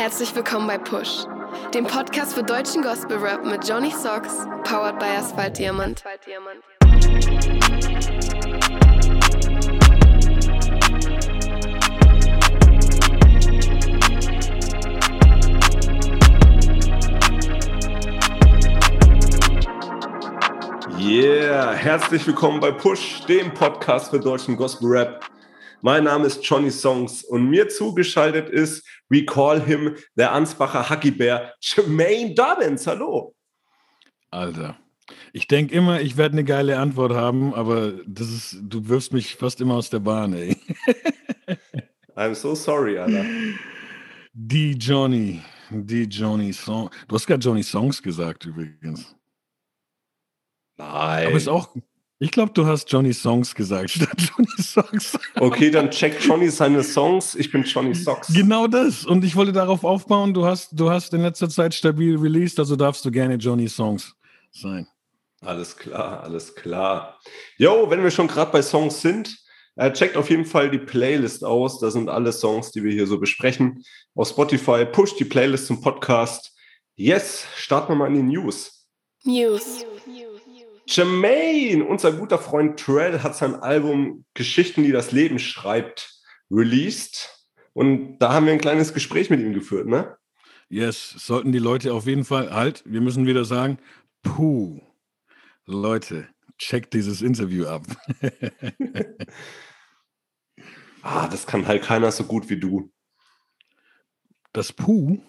Herzlich willkommen bei Push, dem Podcast für deutschen Gospel Rap mit Johnny Socks, powered by Asphalt Diamant. Yeah, herzlich willkommen bei Push, dem Podcast für deutschen Gospel Rap. Mein Name ist Johnny Songs und mir zugeschaltet ist, we call him, der Ansbacher Hackibär, Jermaine Dobbins. Hallo. Alter. Ich denke immer, ich werde eine geile Antwort haben, aber das ist, du wirfst mich fast immer aus der Bahn, ey. I'm so sorry, Alter. Die Johnny, die Johnny Songs. Du hast gerade Johnny Songs gesagt übrigens. Nein. Aber ist auch, ich glaube, du hast Johnny Songs gesagt statt Johnny Songs. Okay, dann checkt Johnny seine Songs. Ich bin Johnny Socks. Genau das. Und ich wollte darauf aufbauen, du hast, du hast in letzter Zeit stabil released, also darfst du gerne Johnny Songs sein. Alles klar, alles klar. Jo, wenn wir schon gerade bei Songs sind, äh, checkt auf jeden Fall die Playlist aus. Da sind alle Songs, die wir hier so besprechen. Auf Spotify, push die Playlist zum Podcast. Yes, starten wir mal in die News. News. Jermaine, unser guter Freund Trell, hat sein Album Geschichten, die das Leben schreibt, released. Und da haben wir ein kleines Gespräch mit ihm geführt, ne? Yes, sollten die Leute auf jeden Fall, halt, wir müssen wieder sagen, puh, Leute, checkt dieses Interview ab. ah, das kann halt keiner so gut wie du. Das Puh?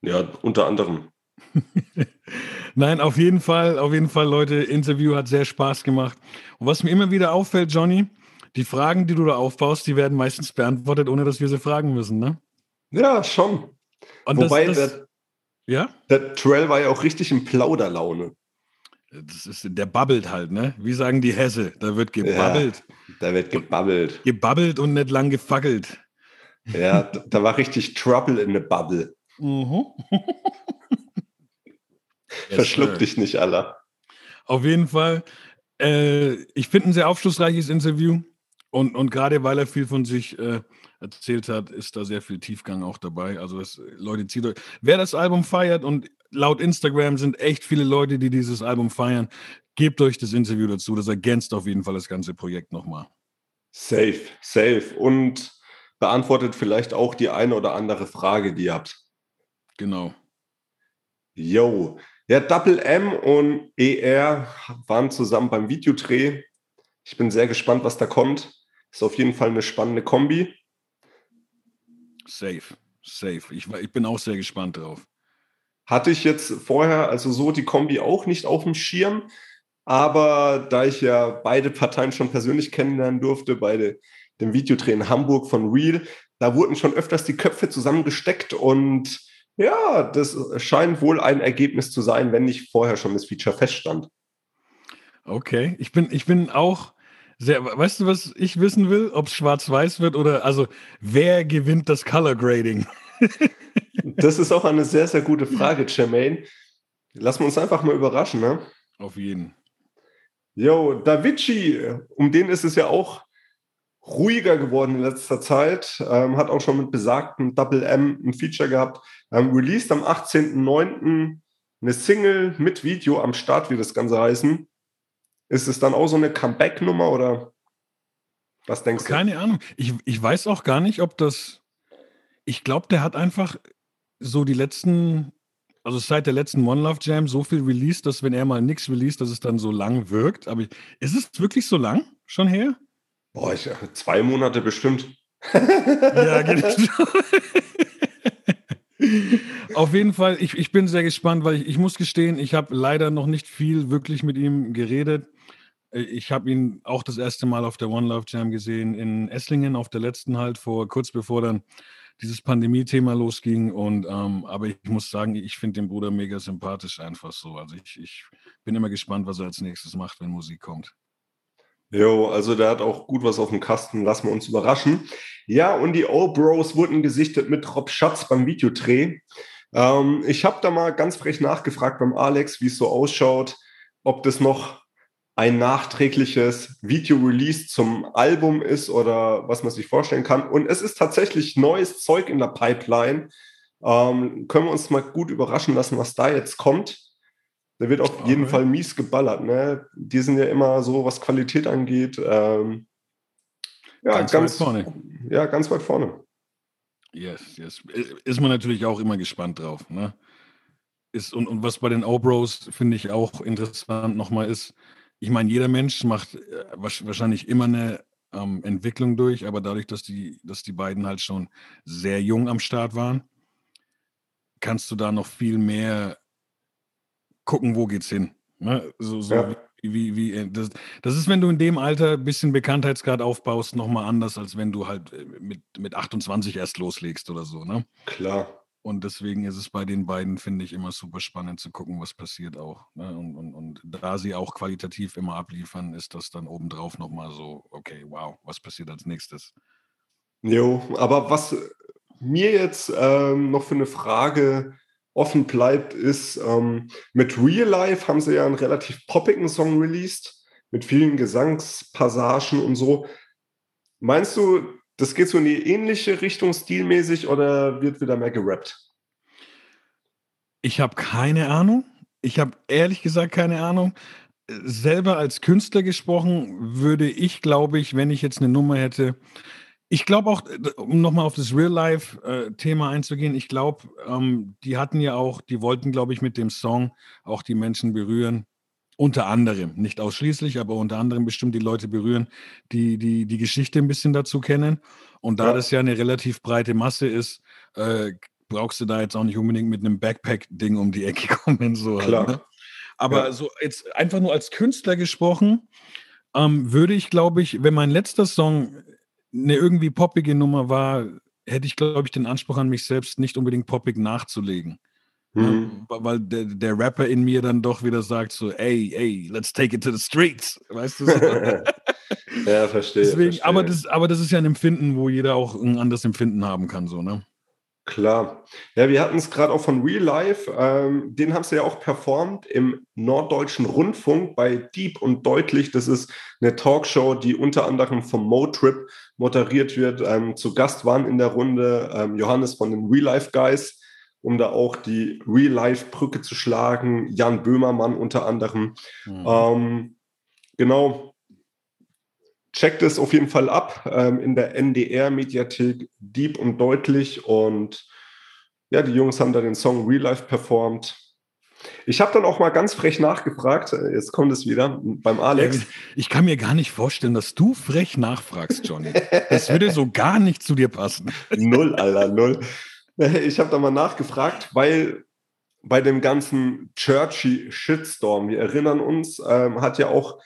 Ja, unter anderem. Nein, auf jeden Fall, auf jeden Fall, Leute, Interview hat sehr Spaß gemacht. Und was mir immer wieder auffällt, Johnny, die Fragen, die du da aufbaust, die werden meistens beantwortet, ohne dass wir sie fragen müssen, ne? Ja, schon. Und Wobei, das, das, der, ja? der Trail war ja auch richtig in Plauderlaune. Das ist, der babbelt halt, ne? Wie sagen die Hesse? Da wird gebabbelt. Ja, da wird gebabbelt. Gebabbelt und nicht lang gefackelt. Ja, da war richtig Trouble in the Bubble. Mhm. Verschluck dich nicht, Allah. Auf jeden Fall. Äh, ich finde ein sehr aufschlussreiches Interview. Und, und gerade weil er viel von sich äh, erzählt hat, ist da sehr viel Tiefgang auch dabei. Also das, Leute, zieht euch. Wer das Album feiert und laut Instagram sind echt viele Leute, die dieses Album feiern, gebt euch das Interview dazu. Das ergänzt auf jeden Fall das ganze Projekt nochmal. Safe, safe. Und beantwortet vielleicht auch die eine oder andere Frage, die ihr habt. Genau. Yo. Ja, Double M und ER waren zusammen beim Videodreh. Ich bin sehr gespannt, was da kommt. Ist auf jeden Fall eine spannende Kombi. Safe, safe. Ich, ich bin auch sehr gespannt drauf. Hatte ich jetzt vorher, also so die Kombi auch nicht auf dem Schirm. Aber da ich ja beide Parteien schon persönlich kennenlernen durfte, bei dem Videodreh in Hamburg von Real, da wurden schon öfters die Köpfe zusammengesteckt und ja, das scheint wohl ein Ergebnis zu sein, wenn nicht vorher schon das Feature feststand. Okay, ich bin, ich bin auch sehr, weißt du, was ich wissen will? Ob es schwarz-weiß wird oder, also, wer gewinnt das Color Grading? das ist auch eine sehr, sehr gute Frage, Jermaine. Lassen wir uns einfach mal überraschen, ne? Auf jeden. Yo, Davici, um den ist es ja auch ruhiger geworden in letzter Zeit, ähm, hat auch schon mit besagten Double M ein Feature gehabt, ähm, released am 18.09. eine Single mit Video am Start, wie das Ganze heißen. Ist es dann auch so eine Comeback-Nummer oder was denkst Keine du? Keine Ahnung. Ich, ich weiß auch gar nicht, ob das. Ich glaube, der hat einfach so die letzten, also seit der letzten One Love Jam so viel released, dass wenn er mal nichts released, dass es dann so lang wirkt. Aber ist es wirklich so lang schon her? Boah, ich, zwei Monate bestimmt. ja, genau. Auf jeden Fall, ich, ich bin sehr gespannt, weil ich, ich muss gestehen, ich habe leider noch nicht viel wirklich mit ihm geredet. Ich habe ihn auch das erste Mal auf der One Love Jam gesehen in Esslingen, auf der letzten halt, vor kurz bevor dann dieses Pandemie-Thema losging. Und ähm, aber ich muss sagen, ich finde den Bruder mega sympathisch einfach so. Also ich, ich bin immer gespannt, was er als nächstes macht, wenn Musik kommt. Jo, also der hat auch gut was auf dem Kasten, lassen wir uns überraschen. Ja, und die O-Bros wurden gesichtet mit Rob Schatz beim Videodreh. Ähm, ich habe da mal ganz frech nachgefragt beim Alex, wie es so ausschaut, ob das noch ein nachträgliches Video-Release zum Album ist oder was man sich vorstellen kann. Und es ist tatsächlich neues Zeug in der Pipeline. Ähm, können wir uns mal gut überraschen lassen, was da jetzt kommt. Der wird auf jeden Fall mies geballert. Ne? Die sind ja immer so, was Qualität angeht. Ähm, ja, ganz, ganz, weit vorne. Ja, ganz weit vorne. Yes, yes. Ist man natürlich auch immer gespannt drauf. Ne? Ist, und, und was bei den O-Bros finde ich auch interessant nochmal ist, ich meine, jeder Mensch macht äh, wahrscheinlich immer eine ähm, Entwicklung durch, aber dadurch, dass die, dass die beiden halt schon sehr jung am Start waren, kannst du da noch viel mehr gucken, wo geht's hin. Ne? So, so ja. wie, wie, äh, das, das, ist, wenn du in dem Alter ein bisschen Bekanntheitsgrad aufbaust, nochmal anders, als wenn du halt äh, mit, mit 28 erst loslegst oder so. Ne? Klar. Und deswegen ist es bei den beiden, finde ich, immer super spannend zu gucken, was passiert auch. Ne? Und, und, und da sie auch qualitativ immer abliefern, ist das dann obendrauf nochmal so, okay, wow, was passiert als nächstes? Jo, aber was mir jetzt ähm, noch für eine Frage offen bleibt, ist, ähm, mit Real Life haben sie ja einen relativ poppigen Song released, mit vielen Gesangspassagen und so. Meinst du, das geht so in die ähnliche Richtung stilmäßig oder wird wieder mehr gerappt? Ich habe keine Ahnung. Ich habe ehrlich gesagt keine Ahnung. Selber als Künstler gesprochen, würde ich, glaube ich, wenn ich jetzt eine Nummer hätte, ich glaube auch, um nochmal auf das Real-Life-Thema einzugehen, ich glaube, ähm, die hatten ja auch, die wollten, glaube ich, mit dem Song auch die Menschen berühren, unter anderem, nicht ausschließlich, aber unter anderem bestimmt die Leute berühren, die die, die Geschichte ein bisschen dazu kennen. Und da ja. das ja eine relativ breite Masse ist, äh, brauchst du da jetzt auch nicht unbedingt mit einem Backpack-Ding um die Ecke kommen. So halt, Klar. Halt, ne? Aber ja. so jetzt einfach nur als Künstler gesprochen, ähm, würde ich, glaube ich, wenn mein letzter Song eine irgendwie poppige Nummer war, hätte ich, glaube ich, den Anspruch an mich selbst, nicht unbedingt poppig nachzulegen. Mhm. weil der, der, Rapper in mir dann doch wieder sagt so, ey, ey, let's take it to the streets. Weißt du? ja, verstehe, Deswegen, verstehe. Aber, das, aber das ist ja ein Empfinden, wo jeder auch ein anderes Empfinden haben kann, so, ne? Klar. Ja, wir hatten es gerade auch von Real Life. Ähm, den haben sie ja auch performt im Norddeutschen Rundfunk bei Deep und Deutlich. Das ist eine Talkshow, die unter anderem vom Mo-Trip moderiert wird. Ähm, zu Gast waren in der Runde ähm, Johannes von den Real Life Guys um da auch die Real-Life-Brücke zu schlagen. Jan Böhmermann unter anderem. Mhm. Ähm, genau. Checkt es auf jeden Fall ab ähm, in der NDR-Mediathek Deep und deutlich. Und ja, die Jungs haben da den Song Real Life performt. Ich habe dann auch mal ganz frech nachgefragt, äh, jetzt kommt es wieder beim Alex. Ich kann mir gar nicht vorstellen, dass du frech nachfragst, Johnny. Das würde so gar nicht zu dir passen. Null, Alter, null. Ich habe da mal nachgefragt, weil bei dem ganzen Churchy Shitstorm, wir erinnern uns, ähm, hat ja auch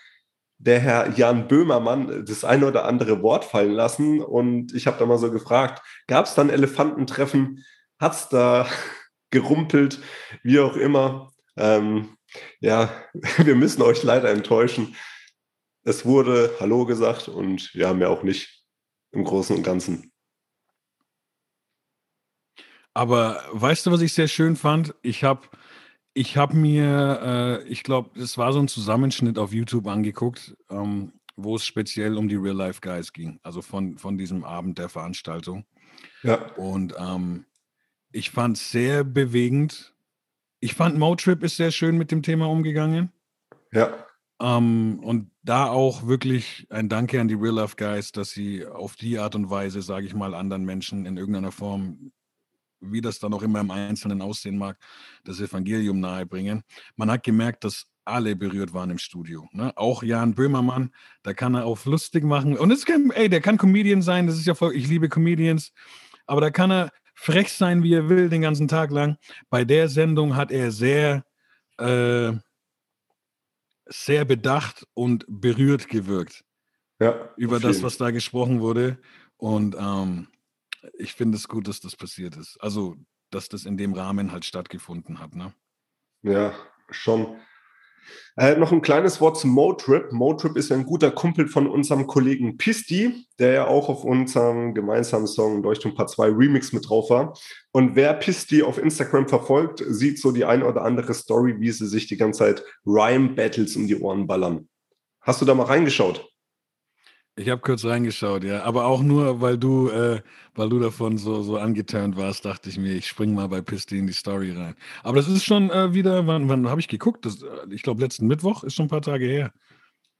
der Herr Jan Böhmermann das eine oder andere Wort fallen lassen. Und ich habe da mal so gefragt, gab es dann Elefantentreffen? Hat es da gerumpelt? Wie auch immer. Ähm, ja, wir müssen euch leider enttäuschen. Es wurde Hallo gesagt und wir haben ja auch nicht im Großen und Ganzen. Aber weißt du, was ich sehr schön fand? Ich habe ich hab mir, äh, ich glaube, es war so ein Zusammenschnitt auf YouTube angeguckt, ähm, wo es speziell um die Real Life Guys ging, also von, von diesem Abend der Veranstaltung. Ja. Und ähm, ich fand es sehr bewegend. Ich fand Motrip ist sehr schön mit dem Thema umgegangen. Ja. Ähm, und da auch wirklich ein Danke an die Real Life Guys, dass sie auf die Art und Weise, sage ich mal, anderen Menschen in irgendeiner Form wie das dann auch immer im Einzelnen aussehen mag, das Evangelium nahebringen. Man hat gemerkt, dass alle berührt waren im Studio. Ne? Auch Jan Böhmermann, da kann er auf lustig machen. Und es kann, ey, der kann Comedian sein, das ist ja voll, ich liebe Comedians, aber da kann er frech sein, wie er will, den ganzen Tag lang. Bei der Sendung hat er sehr, äh, sehr bedacht und berührt gewirkt. Ja, über das, was da gesprochen wurde. Und ähm, ich finde es gut, dass das passiert ist. Also, dass das in dem Rahmen halt stattgefunden hat. Ne? Ja, schon. Äh, noch ein kleines Wort zum Motrip. Motrip ist ein guter Kumpel von unserem Kollegen Pisti, der ja auch auf unserem gemeinsamen Song Leuchtturm Part 2 Remix mit drauf war. Und wer Pisti auf Instagram verfolgt, sieht so die eine oder andere Story, wie sie sich die ganze Zeit Rhyme-Battles um die Ohren ballern. Hast du da mal reingeschaut? Ich habe kurz reingeschaut, ja. Aber auch nur, weil du, äh, weil du davon so, so angeturnt warst, dachte ich mir, ich spring mal bei Pisti in die Story rein. Aber das ist schon äh, wieder, wann, wann habe ich geguckt? Das, äh, ich glaube, letzten Mittwoch ist schon ein paar Tage her.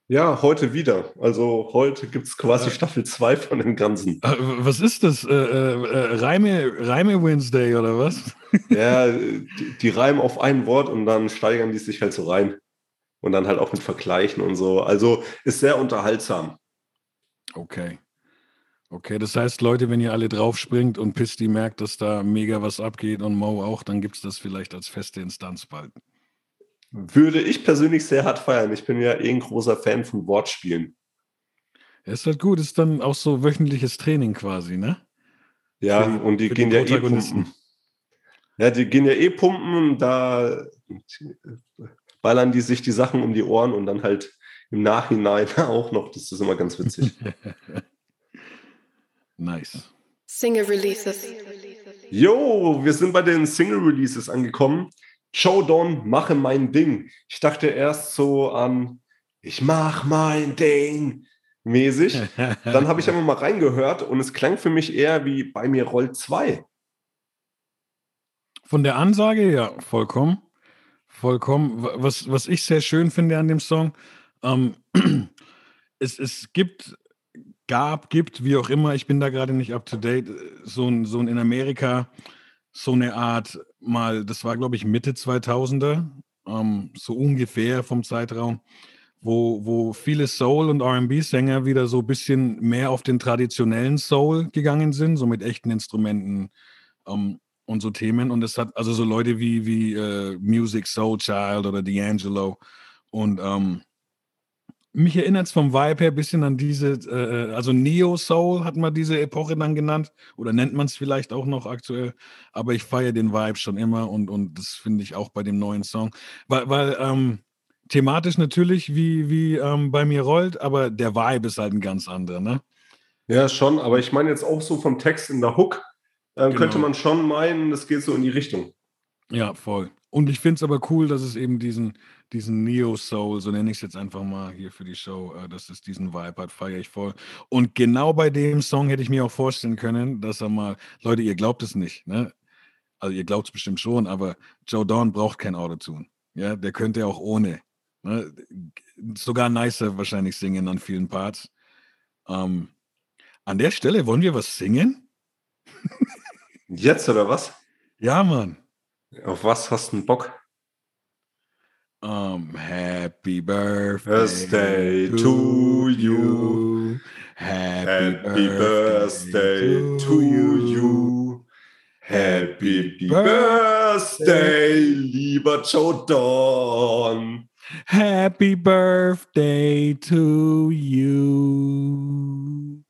Ja, heute wieder. Also heute gibt es quasi Ja. Staffel 2 von dem Ganzen. Äh, was ist das? Äh, äh, äh, Reime, Reime Wednesday oder was? Ja, die, die reimen auf ein Wort und dann steigern die sich halt so rein. Und dann halt auch mit Vergleichen und so. Also ist sehr unterhaltsam. Okay. Okay, das heißt, Leute, wenn ihr alle draufspringt und Pisti merkt, dass da mega was abgeht und Mo auch, dann gibt es das vielleicht als feste Instanz bald. Würde ich persönlich sehr hart feiern. Ich bin ja eh ein großer Fan von Wortspielen. Ja, ist halt gut, ist dann auch so wöchentliches Training quasi, ne? Ja, die- und die gehen ja eh pumpen. Ja, die gehen ja eh pumpen, da ballern die sich die Sachen um die Ohren und dann halt im Nachhinein auch noch. Das ist immer ganz witzig. Nice. Single Releases. Jo, wir sind bei den Single-Releases angekommen. Joe Don, mache mein Ding. Ich dachte erst so an Ich mach mein Ding mäßig. Dann habe ich aber mal reingehört und es klang für mich eher wie bei mir rollt 2. Von der Ansage, ja, vollkommen. Vollkommen. Wa- Was, was ich sehr schön finde an dem Song, ähm, es, es gibt, gab, gibt, wie auch immer, ich bin da gerade nicht up to date, so ein, so ein in Amerika, so eine Art mal, das war glaube ich Mitte 2000er, ähm, so ungefähr vom Zeitraum, wo, wo viele Soul- und RB-Sänger wieder so ein bisschen mehr auf den traditionellen Soul gegangen sind, so mit echten Instrumenten ähm, und so Themen. Und es hat also so Leute wie, wie äh, Music Soul Child oder D'Angelo. Und ähm, mich erinnert es vom Vibe her ein bisschen an diese, äh, also Neo Soul hat man diese Epoche dann genannt oder nennt man es vielleicht auch noch aktuell. Aber ich feiere den Vibe schon immer und, und das finde ich auch bei dem neuen Song. Weil, weil ähm, thematisch natürlich wie, wie ähm, bei mir rollt, aber der Vibe ist halt ein ganz anderer, ne? Ja, schon, aber ich meine jetzt auch so vom Text in der Hook, äh, Genau. könnte man schon meinen, das geht so in die Richtung. Ja, voll. Und ich finde es aber cool, dass es eben diesen, diesen Neo-Soul, so nenne ich es jetzt einfach mal hier für die Show, äh, dass es diesen Vibe hat, feiere ich voll. Und genau bei dem Song hätte ich mir auch vorstellen können, dass er mal, Leute, ihr glaubt es nicht, ne? Also ihr glaubt es bestimmt schon, aber Joe Dawn braucht kein Autotune. Ja, der könnte auch ohne. Ne? Sogar nicer wahrscheinlich singen an vielen Parts. Ähm, an der Stelle wollen wir was singen? Jetzt oder was? Ja, Mann. Auf was hast du Bock? Um, happy birthday, Birthday to you. Happy, Happy birthday to you. Happy Birthday, lieber Joe Don. Happy birthday to you.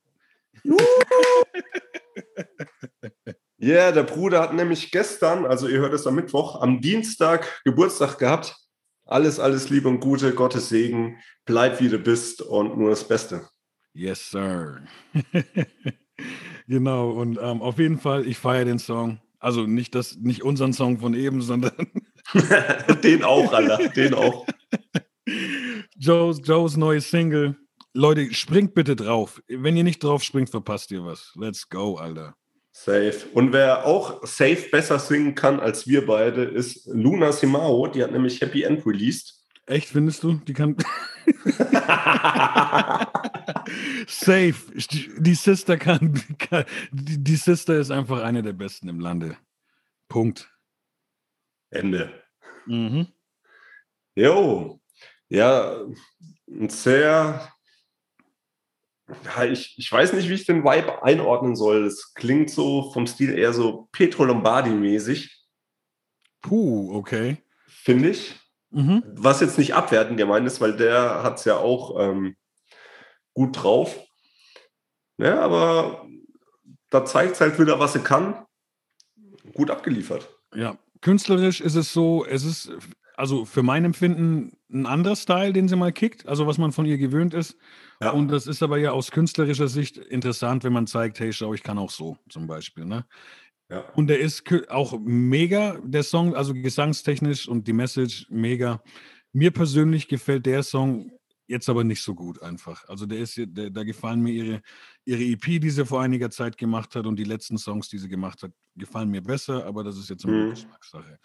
Ja, der Bruder hat nämlich gestern, also ihr hört es am Mittwoch, am Dienstag Geburtstag gehabt. Alles, alles Liebe und Gute, Gottes Segen, bleib wie du bist und nur das Beste. Yes, sir. genau, und ähm, auf jeden Fall, ich feiere den Song. Also nicht, das, nicht unseren Song von eben, sondern den auch, Alter, den auch. Joes, Joes neues Single. Leute, springt bitte drauf. Wenn ihr nicht drauf springt, verpasst ihr was. Let's go, Alter. Safe. Und wer auch safe besser singen kann als wir beide, ist Luna Simao. Die hat nämlich Happy End released. Echt, findest du? Die kann. Safe. Die Sister kann, kann die, die Sister ist einfach eine der besten im Lande. Punkt. Ende. Mhm. Jo. Ja, ein sehr. Ja, ich, ich weiß nicht, wie ich den Vibe einordnen soll. Es klingt so vom Stil eher so Petro Lombardi-mäßig, Puh, okay. finde ich. Mhm. Was jetzt nicht abwertend gemeint ist, weil der hat es ja auch ähm, gut drauf. Ja, aber da zeigt es halt wieder, was er kann. Gut abgeliefert. Ja, künstlerisch ist es so, es ist also für mein Empfinden ein anderer Style, den sie mal kickt, also was man von ihr gewöhnt ist. Ja. Und das ist aber ja aus künstlerischer Sicht interessant, wenn man zeigt, hey, schau, ich kann auch so, zum Beispiel. Ne? Ja. Und der ist auch mega, der Song, also gesangstechnisch und die Message mega. Mir persönlich gefällt der Song Jetzt aber nicht so gut einfach. Also der ist, der, da gefallen mir ihre, ihre EP, die sie vor einiger Zeit gemacht hat und die letzten Songs, die sie gemacht hat, gefallen mir besser, aber das ist jetzt eine Mhm. Geschmackssache.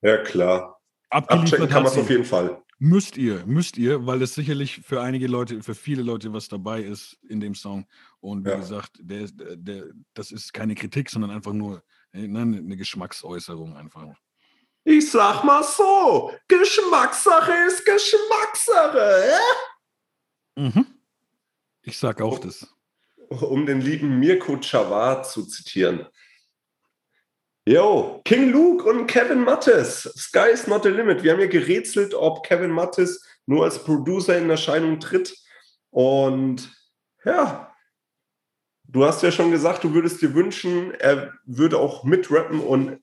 Ja, klar. Abchecken Abgeliefert kann man auf jeden Fall. Müsst ihr, müsst ihr, weil es sicherlich für einige Leute, für viele Leute was dabei ist in dem Song. Und wie Ja. gesagt, der, der, das ist keine Kritik, sondern einfach nur äh, ne, eine Geschmacksäußerung einfach. Ich sag mal so, Geschmackssache ist Geschmackssache. Mhm. Ich sag auch das. Um den lieben Mirko Chawar zu zitieren. Yo, King Luke und Kevin Mattes. Sky is not the limit. Wir haben ja gerätselt, ob Kevin Mattes nur als Producer in Erscheinung tritt. Und ja, du hast ja schon gesagt, du würdest dir wünschen, er würde auch mitrappen und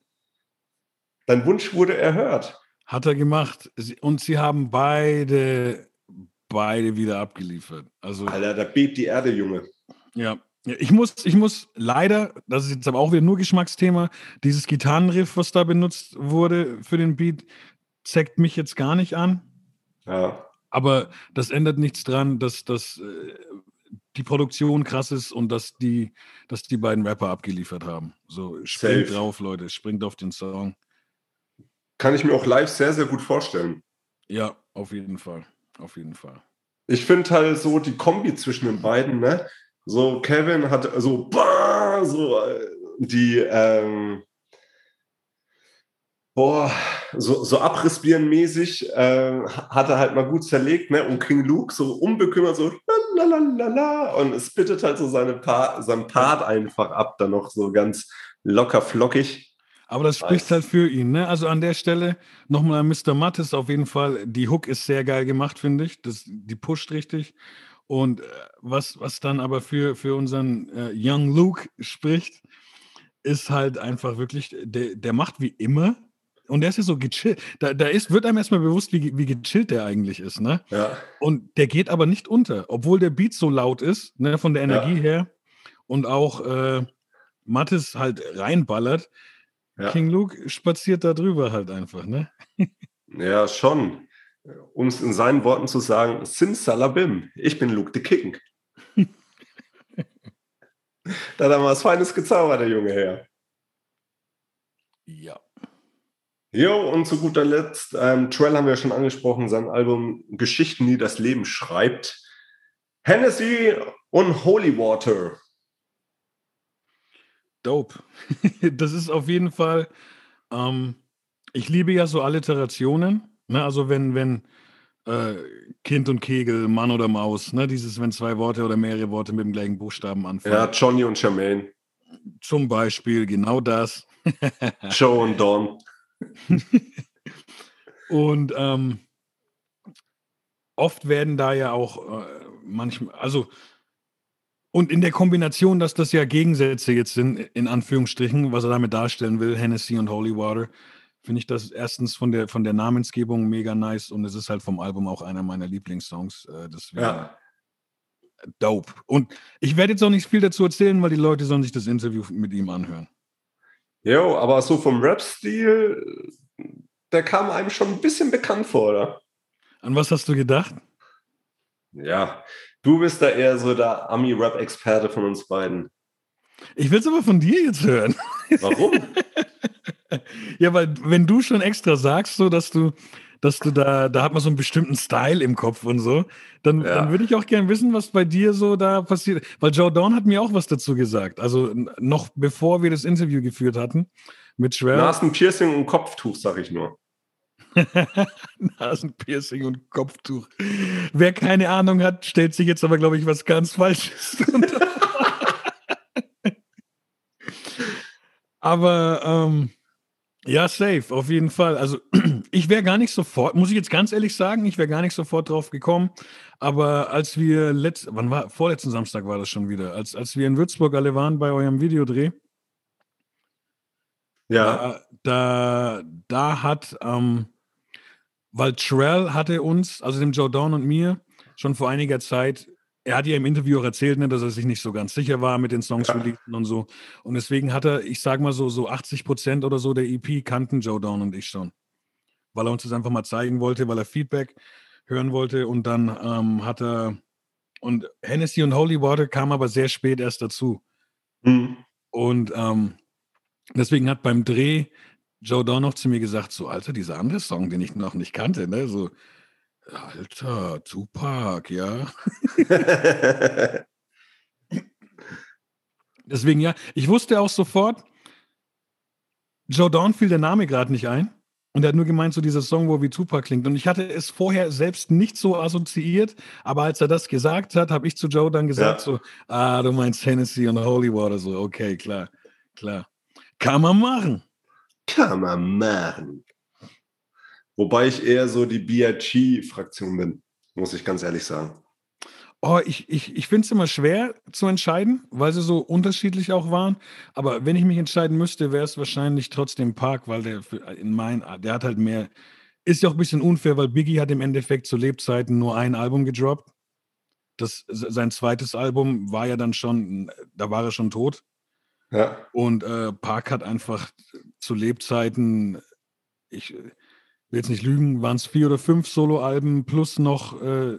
dein Wunsch wurde erhört. Hat er gemacht. Und sie haben beide, beide wieder abgeliefert. Also Alter, da bebt die Erde, Junge. Ja, ich muss, ich muss leider, das ist jetzt aber auch wieder nur Geschmacksthema, dieses Gitarrenriff, was da benutzt wurde für den Beat, zeigt mich jetzt gar nicht an. Ja. Aber das ändert nichts dran, dass, dass äh, die Produktion krass ist und dass die, dass die beiden Rapper abgeliefert haben. So, springt Safe. drauf, Leute, springt auf den Song. Kann ich mir auch live sehr, sehr gut vorstellen. Ja, auf jeden Fall. Auf jeden Fall. Ich finde halt so die Kombi zwischen den beiden, ne? So, Kevin hat so, bah, so die, ähm, boah, so, so Abrissbirnen-mäßig äh, hat er halt mal gut zerlegt, ne? Und King Luke so unbekümmert, so lalalala und es bittet halt so seine Pa- seinen Part einfach ab, dann noch so ganz locker flockig. Aber das spricht halt für ihn. Ne? Also an der Stelle nochmal an Mr. Mattes auf jeden Fall. Die Hook ist sehr geil gemacht, finde ich. Das, die pusht richtig. Und äh, was, was dann aber für, für unseren äh, Young Luke spricht, ist halt einfach wirklich, der, der macht wie immer. Und der ist ja so gechillt. Da, da ist, wird einem erstmal bewusst, wie, wie gechillt der eigentlich ist. Ne? Ja, Und der geht aber nicht unter, obwohl der Beat so laut ist, ne, von der Ja. Energie her. Und auch äh, Mattes halt reinballert. ja. King Luke spaziert da drüber halt einfach, ne? Ja, schon. Um es in seinen Worten zu sagen, Simsalabim, ich bin Luke the King. da hat er mal was Feines gezaubert, der junge Herr. Ja. Jo, und zu guter Letzt, ähm, Trell haben wir schon angesprochen, sein Album Geschichten, die das Leben schreibt. Hennessy und Holy Water. Dope. das ist auf jeden Fall, ähm, ich liebe ja so Alliterationen, ne? Also wenn, wenn äh, Kind und Kegel, Mann oder Maus, ne? Dieses, wenn zwei Worte oder mehrere Worte mit dem gleichen Buchstaben anfangen. Ja, Johnny und Jermaine, Zum Beispiel genau das. Joe und Dawn. Und ähm, oft werden da ja auch äh, manchmal, also und in der Kombination, dass das ja Gegensätze jetzt sind, in Anführungsstrichen, was er damit darstellen will, Hennessy und Holy Water, finde ich das erstens von der, von der Namensgebung mega nice und es ist halt vom Album auch einer meiner Lieblingssongs. Äh, deswegen Ja. dope. Und ich werde jetzt auch nicht viel dazu erzählen, weil die Leute sollen sich das Interview mit ihm anhören. Jo, aber so vom Rap-Stil, der kam einem schon ein bisschen bekannt vor, oder? An was hast du gedacht? Ja, du bist da eher so der Ami-Rap-Experte von uns beiden. Ich will es aber von dir jetzt hören. Warum? Ja, weil wenn du schon extra sagst, so dass du, dass du da, da hat man so einen bestimmten Style im Kopf und so, dann, Ja. dann würde ich auch gern wissen, was bei dir so da passiert. Weil Joe Dawn hat mir auch was dazu gesagt. Also noch bevor wir das Interview geführt hatten mit Schwer. Nasenpiercing und Kopftuch, sag ich nur. Nasenpiercing und Kopftuch. Wer keine Ahnung hat, stellt sich jetzt aber, glaube ich, was ganz Falsches. drunter vor. Aber ähm, ja, safe, auf jeden Fall. Also ich wäre gar nicht sofort, muss ich jetzt ganz ehrlich sagen, ich wäre gar nicht sofort drauf gekommen. Aber als wir letzt, wann war, vorletzten Samstag war das schon wieder, als, als wir in Würzburg alle waren bei eurem Videodreh, Ja, da, da, da hat, ähm, weil Trell hatte uns, also dem Joe Dawn und mir, schon vor einiger Zeit, er hat ja im Interview auch erzählt, ne, dass er sich nicht so ganz sicher war mit den Songs Ja. releasen und so. Und deswegen hat er, ich sag mal so, so 80 Prozent oder so der EP kannten Joe Dawn und ich schon. Weil er uns das einfach mal zeigen wollte, weil er Feedback hören wollte. Und dann ähm, hat er, und Hennessy und Holy Water kam aber sehr spät erst dazu. Mhm. Und ähm, deswegen hat beim Dreh Joe Dawn noch zu mir gesagt, so, Alter, dieser andere Song, den ich noch nicht kannte, ne, so, Alter, Tupac, ja. Deswegen ja, ich wusste auch sofort, Joe Dawn fiel der Name gerade nicht ein. Und er hat nur gemeint, so dieser Song, wo wie Tupac klingt. Und ich hatte es vorher selbst nicht so assoziiert, aber als er das gesagt hat, habe ich zu Joe dann gesagt, ja. so, ah, du meinst Hennessy und Holy Water, so, okay, klar, klar. Kann man machen. Kann man machen. Wobei ich eher so die BRG-Fraktion bin, muss ich ganz ehrlich sagen. Oh, ich, ich, ich finde es immer schwer zu entscheiden, weil sie so unterschiedlich auch waren. Aber wenn ich mich entscheiden müsste, wäre es wahrscheinlich trotzdem Park, weil der in mein, der hat halt mehr. Ist ja auch ein bisschen unfair, weil Biggie hat im Endeffekt zu Lebzeiten nur ein Album gedroppt. Das, sein zweites Album war ja dann schon, da war er schon tot. Ja. Und äh, Park hat einfach zu Lebzeiten, ich will jetzt nicht lügen, waren es vier oder fünf Soloalben plus noch äh,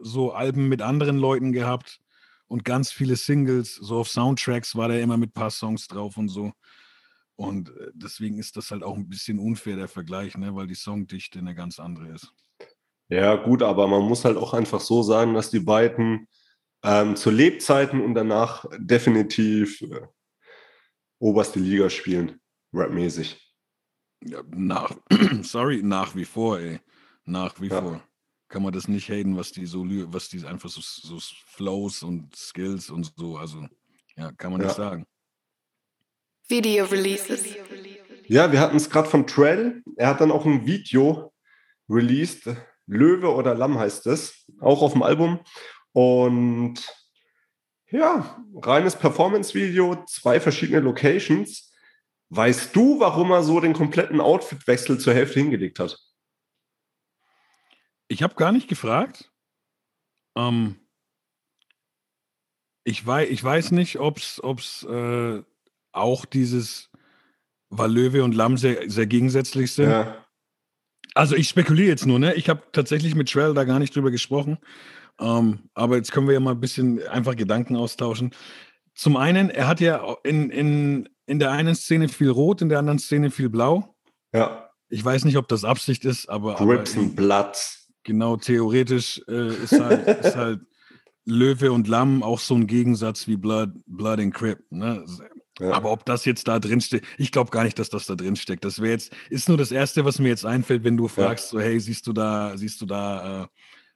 so Alben mit anderen Leuten gehabt und ganz viele Singles. So auf Soundtracks war der immer mit ein paar Songs drauf und so. Und äh, deswegen ist das halt auch ein bisschen unfair, der Vergleich, ne? weil die Songdichte eine ganz andere ist. Ja, gut, aber man muss halt auch einfach so sagen, dass die beiden ähm, zu Lebzeiten und danach definitiv äh, oberste Liga spielen, rapmäßig. Ja, nach, sorry, nach wie vor, ey. Nach wie ja. vor kann man das nicht haten, was die so, was die einfach so, so Flows und Skills und so, also ja, kann man ja. nicht sagen. Video Releases. Ja, wir hatten es gerade von Trell. Er hat dann auch ein Video released. Löwe oder Lamm heißt es. Auch auf dem Album. Und ja, reines Performance-Video, zwei verschiedene Locations. Weißt du, warum er so den kompletten Outfitwechsel zur Hälfte hingelegt hat? Ich habe gar nicht gefragt. Ähm, ich, weiß, ich weiß nicht, ob es äh, auch dieses, weil Löwe und Lamm sehr, sehr gegensätzlich sind. Ja. Also ich spekuliere jetzt nur, ne? Ich habe tatsächlich mit Trell da gar nicht drüber gesprochen. Ähm, aber jetzt können wir ja mal ein bisschen einfach Gedanken austauschen. Zum einen, er hat ja in, in, in der einen Szene viel Rot, in der anderen Szene viel Blau. Ja. Ich weiß nicht, ob das Absicht ist, aber. Grips and Blood. Genau, theoretisch äh, ist, halt, ist, halt, Löwe und Lamm auch so ein Gegensatz wie Blood, Blood and Crip. Ne? Ja. Aber ob das jetzt da drin steht, ich glaube gar nicht, dass das da drin steckt. Das wäre jetzt, ist nur das Erste, was mir jetzt einfällt, wenn du fragst, ja. so, hey, siehst du da, siehst du da äh,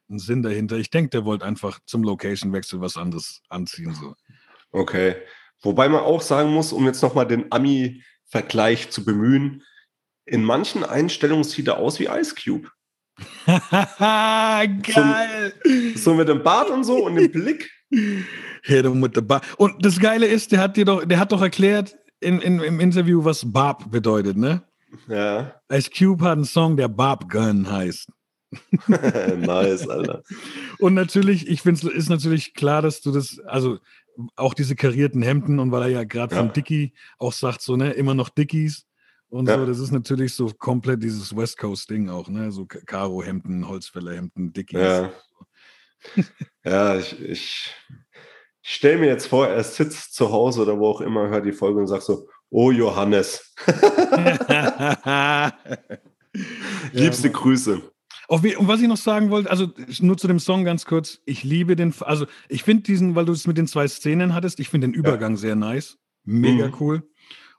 einen Sinn dahinter? Ich denke, der wollte einfach zum Location-Wechsel was anderes anziehen. So. Okay. Wobei man auch sagen muss, um jetzt nochmal den Ami-Vergleich zu bemühen, in manchen Einstellungen sieht er aus wie Ice Cube. Geil. So, so, mit dem Bart und so und dem Blick. Hit him with the Bart. Und das Geile ist, der hat dir doch, der hat doch erklärt in, in, im Interview, was Barb bedeutet, ne? Ja. Ice Cube hat einen Song, der Barb Gun heißt. nice, Alter. Und natürlich, ich finde es ist natürlich klar, dass du das, also auch diese karierten Hemden und weil er ja gerade ja. von Dickie auch sagt, so, ne, immer noch Dickies und ja. so. Das ist natürlich so komplett dieses West Coast-Ding auch, ne? So Karo-Hemden, Holzfällerhemden, Dickies. Ja, ja ich, ich, ich stelle mir jetzt vor, er sitzt zu Hause oder wo auch immer, hört die Folge und sagt so, oh Johannes. Liebste ja, Grüße. Auf, und was ich noch sagen wollte, also nur zu dem Song ganz kurz, ich liebe den, also ich finde diesen, weil du es mit den zwei Szenen hattest, ich finde den Übergang ja. sehr nice, mega mhm. cool.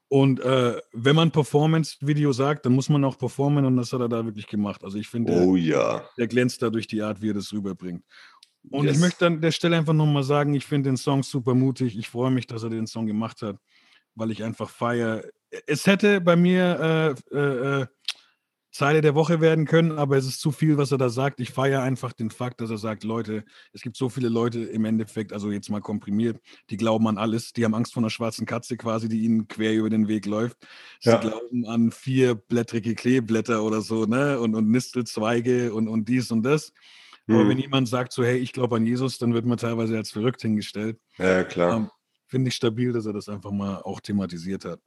Und äh, wenn man Performance-Video sagt, dann muss man auch performen und das hat er da wirklich gemacht. Also ich finde, oh, ja. der glänzt da durch die Art, wie er das rüberbringt. Und yes. ich möchte an der Stelle einfach nochmal sagen, ich finde den Song super mutig. Ich freue mich, dass er den Song gemacht hat, weil ich einfach feiere. Es hätte bei mir äh, äh, äh Zeile der Woche werden können, aber es ist zu viel, was er da sagt. Ich feiere einfach den Fakt, dass er sagt, Leute, es gibt so viele Leute im Endeffekt, also jetzt mal komprimiert, die glauben an alles, die haben Angst vor einer schwarzen Katze quasi, die ihnen quer über den Weg läuft. Sie ja. glauben an vierblättrige Kleeblätter oder so, ne? Und, und Nistelzweige und, und dies und das. Aber hm. wenn jemand sagt so, hey, ich glaube an Jesus, dann wird man teilweise als verrückt hingestellt. Ja, klar. Ähm, Finde ich stabil, dass er das einfach mal auch thematisiert hat.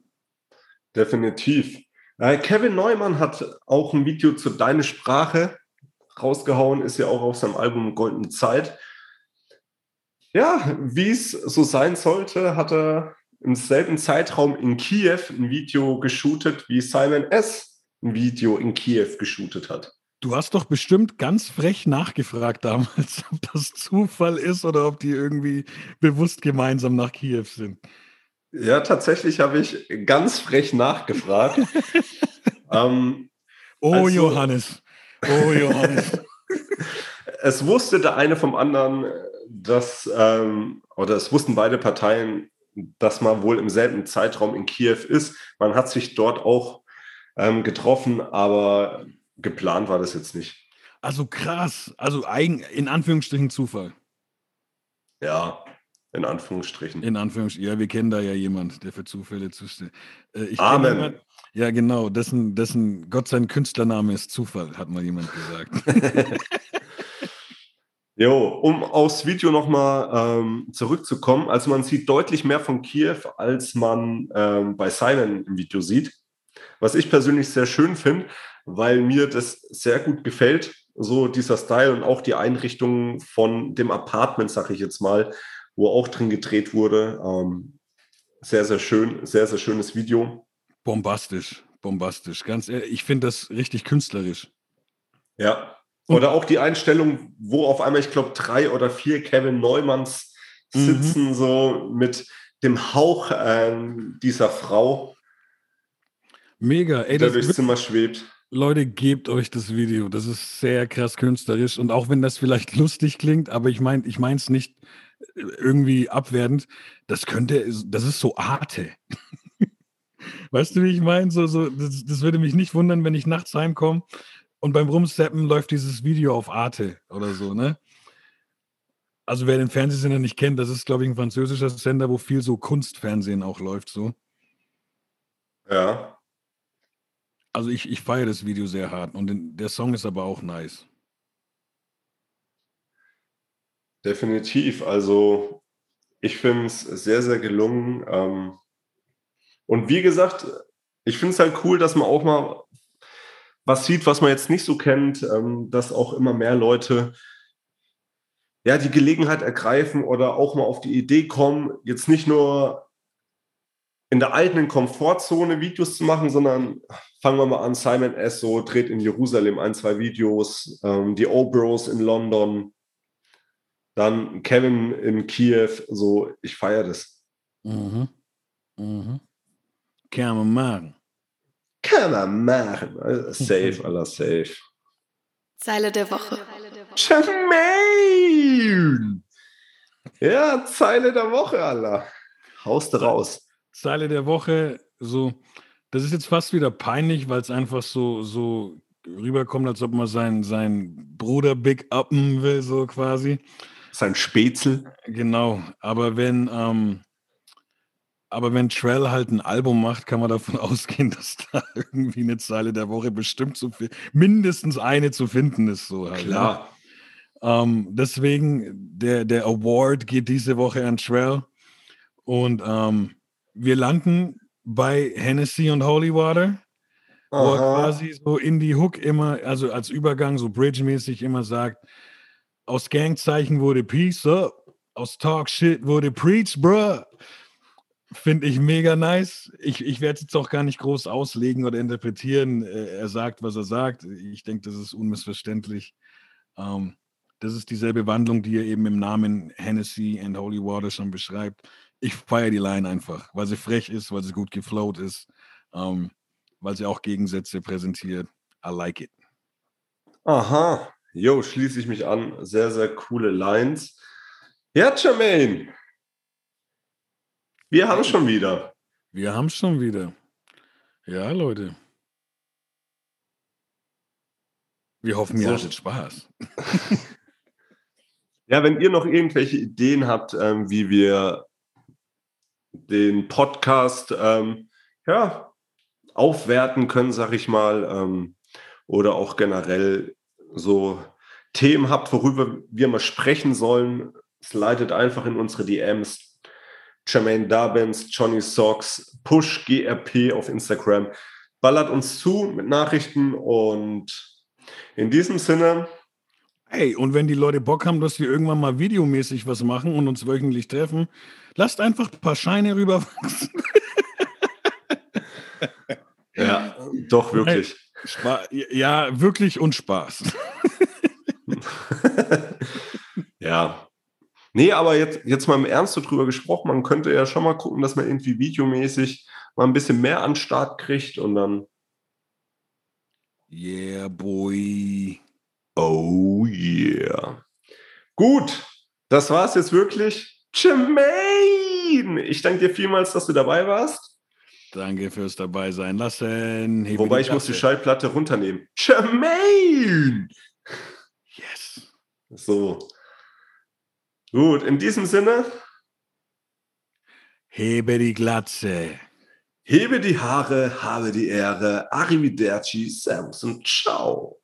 Definitiv. Kevin Neumann hat auch ein Video zu Deine Sprache rausgehauen, ist ja auch auf seinem Album Goldene Zeit. Ja, wie es so sein sollte, hat er im selben Zeitraum in Kiew ein Video geshootet, wie Simon S. ein Video in Kiew geshootet hat. Du hast doch bestimmt ganz frech nachgefragt damals, ob das Zufall ist oder ob die irgendwie bewusst gemeinsam nach Kiew sind. Ja, tatsächlich habe ich ganz frech nachgefragt. ähm, oh, also, Johannes. Oh, Johannes. es wusste der eine vom anderen, dass, ähm, oder es wussten beide Parteien, dass man wohl im selben Zeitraum in Kiew ist. Man hat sich dort auch ähm, getroffen, aber geplant war das jetzt nicht. Also krass, also eigen, in Anführungsstrichen Zufall. Ja, in Anführungsstrichen. In Anführungsstrichen, ja, wir kennen da ja jemand, der für Zufälle zuständig äh, Amen. Jemand, ja, genau, dessen, dessen Gott sein Künstlername ist Zufall, hat mal jemand gesagt. Jo, um aufs Video nochmal ähm, zurückzukommen. Also man sieht deutlich mehr von Kiew, als man ähm, bei Simon im Video sieht. Was ich persönlich sehr schön finde, weil mir das sehr gut gefällt, so dieser Style und auch die Einrichtung von dem Apartment, sag ich jetzt mal, wo auch drin gedreht wurde. Ähm, sehr, sehr schön, sehr, sehr schönes Video. Bombastisch, bombastisch. Ganz ehrlich, ich finde das richtig künstlerisch. Ja, oder auch die Einstellung, wo auf einmal, ich glaube, drei oder vier Kevin Neumanns mhm. sitzen, mhm. so mit dem Hauch äh, dieser Frau. Mega, ey, der durchs Zimmer schwebt. Leute, gebt euch das Video. Das ist sehr krass künstlerisch. Und auch wenn das vielleicht lustig klingt, aber ich meine, ich meine es nicht irgendwie abwertend. Das könnte, das ist so Arte. weißt du, wie ich meine? So, so, das, das würde mich nicht wundern, wenn ich nachts heimkomme und beim Rumsteppen läuft dieses Video auf Arte oder so, ne? Also wer den Fernsehsender nicht kennt, das ist, glaube ich, ein französischer Sender, wo viel so Kunstfernsehen auch läuft, so. Ja. Also ich, ich feiere das Video sehr hart und den, der Song ist aber auch nice. Definitiv. Also ich finde es sehr, sehr gelungen. Ähm, und wie gesagt, ich finde es halt cool, dass man auch mal was sieht, was man jetzt nicht so kennt, ähm, dass auch immer mehr Leute ja die Gelegenheit ergreifen oder auch mal auf die Idee kommen, jetzt nicht nur in der eigenen Komfortzone Videos zu machen, sondern fangen wir mal an, Simon S. so dreht in Jerusalem ein, zwei Videos, ähm, die O-Bros in London, dann Kevin in Kiew, so, ich feiere das. Mhm. Mhm. Kann man machen. Kann man machen. Safe, aller safe. Zeile der Woche. Jermaine! Ja, Zeile der Woche, Allah. Haust raus. Zeile der Woche, so, das ist jetzt fast wieder peinlich, weil es einfach so, so rüberkommt, als ob man seinen sein Bruder Big Uppen will, so quasi. Sein Spätzle. Genau, aber wenn, ähm, aber wenn Trell halt ein Album macht, kann man davon ausgehen, dass da irgendwie eine Zeile der Woche bestimmt zu viel, mindestens eine zu finden ist. So halt, ne? Klar. Ja. Ähm, deswegen, der, der Award geht diese Woche an Trell. Und ähm, wir landen bei Hennessy und Holy Water, Aha. wo er quasi so in die Hook immer, also als Übergang, so bridge-mäßig immer sagt, aus Gangzeichen wurde Peace, so, aus Talk Shit wurde Preach, bruh. Finde ich mega nice. Ich, ich werde es jetzt auch gar nicht groß auslegen oder interpretieren. Äh, er sagt, was er sagt. Ich denke, das ist unmissverständlich. Ähm, das ist dieselbe Wandlung, die er eben im Namen Hennessy and Holy Water schon beschreibt. Ich feiere die Line einfach, weil sie frech ist, weil sie gut geflowt ist, ähm, weil sie auch Gegensätze präsentiert. I like it. Aha, jo, schließe ich mich an. Sehr, sehr coole Lines. Ja, Jermaine, wir haben schon wieder. Wir haben schon wieder. Ja, Leute. Wir hoffen, ihr so. hattet Spaß. ja, wenn ihr noch irgendwelche Ideen habt, ähm, wie wir den Podcast ähm, ja, aufwerten können, sag ich mal, ähm, oder auch generell so Themen habt, worüber wir mal sprechen sollen, slidet einfach in unsere DMs Jermaine Darbens, Johnny Socks, Push GRP auf Instagram. Ballert uns zu mit Nachrichten und in diesem Sinne, Hey, und wenn die Leute Bock haben, dass wir irgendwann mal videomäßig was machen und uns wöchentlich treffen, lasst einfach ein paar Scheine rüberwachsen. ja, doch, wirklich. Hey, ja, wirklich und Spaß. ja. Nee, aber jetzt, jetzt mal im Ernst drüber gesprochen, man könnte ja schon mal gucken, dass man irgendwie videomäßig mal ein bisschen mehr an Start kriegt und dann. Yeah, boy. Oh yeah. Gut, das war's jetzt wirklich. Jermaine, ich danke dir vielmals, dass du dabei warst. Danke fürs dabei sein lassen. Hebe Wobei ich muss die Schallplatte runternehmen. Jermaine! Yes. So. Gut, in diesem Sinne. Hebe die Glatze. Hebe die Haare, habe die Ehre. Arrivederci, Servus und Ciao.